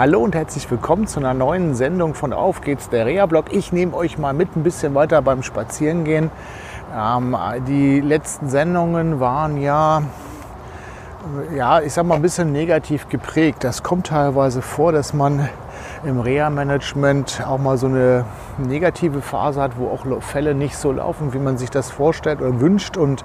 Hallo und herzlich willkommen zu einer neuen Sendung von Auf geht's, der Reha-Blog. Ich nehme euch mal mit ein bisschen weiter beim Spazierengehen. Ähm, die letzten Sendungen waren ja, ja, ich sag mal, ein bisschen negativ geprägt. Das kommt teilweise vor, dass man im Reha-Management auch mal so eine negative Phase hat, wo auch Fälle nicht so laufen, wie man sich das vorstellt oder wünscht. Und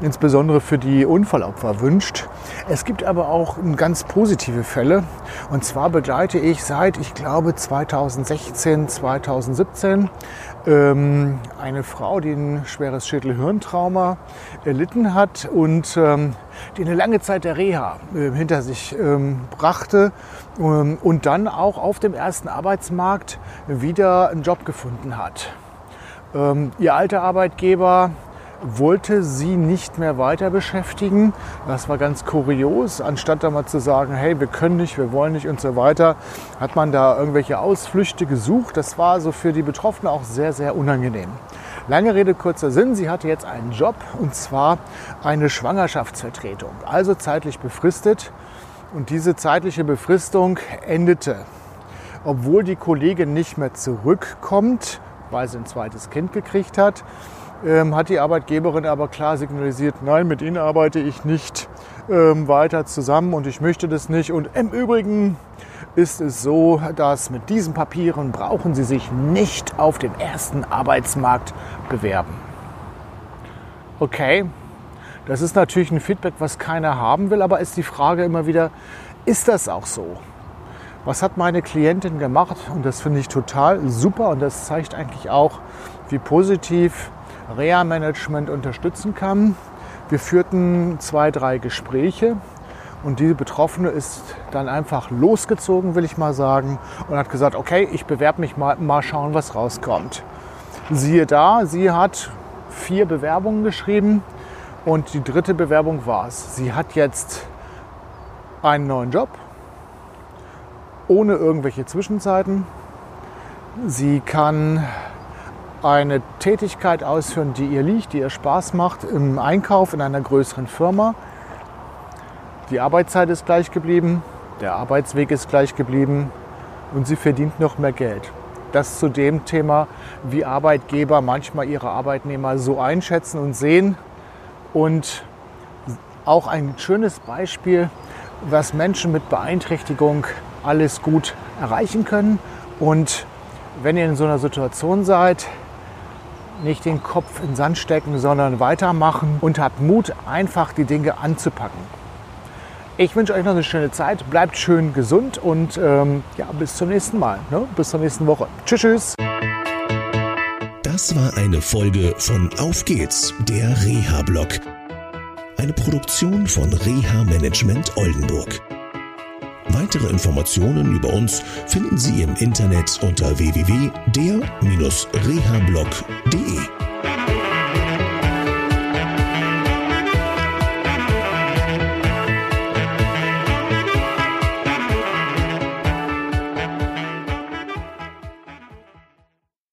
insbesondere für die Unfallopfer wünscht. Es gibt aber auch ganz positive Fälle. Und zwar begleite ich seit, ich glaube, 2016, 2017 ähm, eine Frau, die ein schweres Schädelhirntrauma erlitten hat und ähm, die eine lange Zeit der Reha äh, hinter sich ähm, brachte ähm, und dann auch auf dem ersten Arbeitsmarkt wieder einen Job gefunden hat. Ähm, ihr alter Arbeitgeber wollte sie nicht mehr weiter beschäftigen. Das war ganz kurios. Anstatt da mal zu sagen, hey, wir können nicht, wir wollen nicht und so weiter, hat man da irgendwelche Ausflüchte gesucht. Das war so für die Betroffenen auch sehr, sehr unangenehm. Lange Rede, kurzer Sinn. Sie hatte jetzt einen Job und zwar eine Schwangerschaftsvertretung, also zeitlich befristet. Und diese zeitliche Befristung endete, obwohl die Kollegin nicht mehr zurückkommt, weil sie ein zweites Kind gekriegt hat ähm, hat die Arbeitgeberin aber klar signalisiert, nein, mit Ihnen arbeite ich nicht ähm, weiter zusammen und ich möchte das nicht. Und im Übrigen ist es so, dass mit diesen Papieren brauchen Sie sich nicht auf dem ersten Arbeitsmarkt bewerben. Okay, das ist natürlich ein Feedback, was keiner haben will, aber ist die Frage immer wieder, ist das auch so? Was hat meine Klientin gemacht? Und das finde ich total super und das zeigt eigentlich auch, wie positiv Reha-Management unterstützen kann. Wir führten zwei, drei Gespräche und diese Betroffene ist dann einfach losgezogen, will ich mal sagen, und hat gesagt, okay, ich bewerbe mich mal, mal schauen, was rauskommt. Siehe da, sie hat vier Bewerbungen geschrieben und die dritte Bewerbung war es. Sie hat jetzt einen neuen Job, ohne irgendwelche Zwischenzeiten. Sie kann eine Tätigkeit ausführen, die ihr liegt, die ihr Spaß macht, im Einkauf in einer größeren Firma. Die Arbeitszeit ist gleich geblieben, der Arbeitsweg ist gleich geblieben und sie verdient noch mehr Geld. Das zu dem Thema, wie Arbeitgeber manchmal ihre Arbeitnehmer so einschätzen und sehen. Und auch ein schönes Beispiel, was Menschen mit Beeinträchtigung alles gut erreichen können. Und wenn ihr in so einer Situation seid, nicht den Kopf in den Sand stecken, sondern weitermachen und habt Mut, einfach die Dinge anzupacken. Ich wünsche euch noch eine schöne Zeit, bleibt schön gesund und ähm, ja, bis zum nächsten Mal. Ne? Bis zur nächsten Woche. Tschüss, tschüss. Das war eine Folge von Auf geht's, der Reha-Blog. Eine Produktion von Reha Management Oldenburg. Weitere Informationen über uns finden Sie im Internet unter www.der-rehablog.de.